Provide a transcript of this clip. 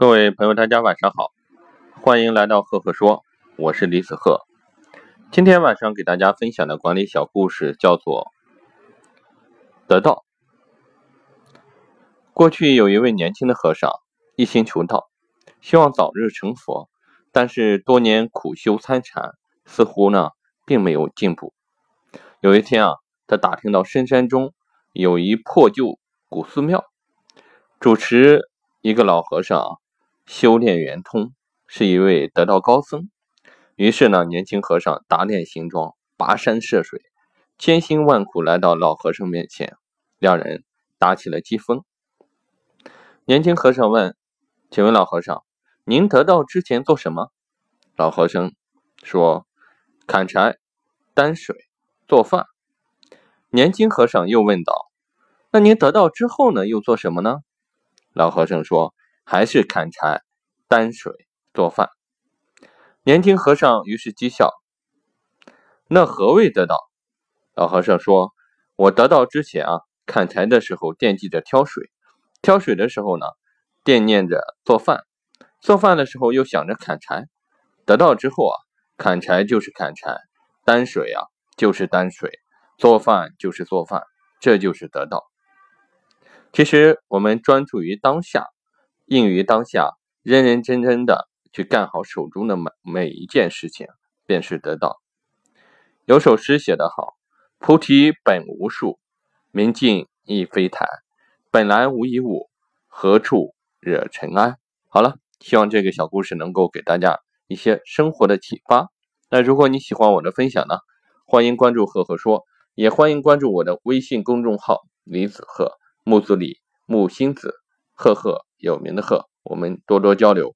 各位朋友，大家晚上好，欢迎来到赫赫说，我是李子赫。今天晚上给大家分享的管理小故事叫做《得道》。过去有一位年轻的和尚，一心求道，希望早日成佛，但是多年苦修参禅，似乎呢并没有进步。有一天啊，他打听到深山中有一破旧古寺庙，主持一个老和尚修炼圆通，是一位得道高僧。于是呢，年轻和尚打点行装，跋山涉水，千辛万苦来到老和尚面前，两人打起了机锋。年轻和尚问：“请问老和尚，您得道之前做什么？”老和尚说：“砍柴、担水、做饭。”年轻和尚又问道：“那您得道之后呢？又做什么呢？”老和尚说：“还是砍柴、担水、做饭。”年轻和尚于是讥笑：“那何谓得道？”老和尚说：“我得道之前啊，砍柴的时候惦记着挑水；挑水的时候呢，惦念着做饭；做饭的时候又想着砍柴。得到之后啊，砍柴就是砍柴，担水啊就是担水，做饭就是做饭，这就是得道。其实我们专注于当下，应于当下，认认真真的。”去干好手中的每每一件事情，便是得到。有首诗写得好：“菩提本无树，明镜亦非台，本来无一物，何处惹尘埃？”好了，希望这个小故事能够给大家一些生活的启发。那如果你喜欢我的分享呢，欢迎关注赫赫说，也欢迎关注我的微信公众号李子赫木子李木星子赫赫有名的赫，我们多多交流。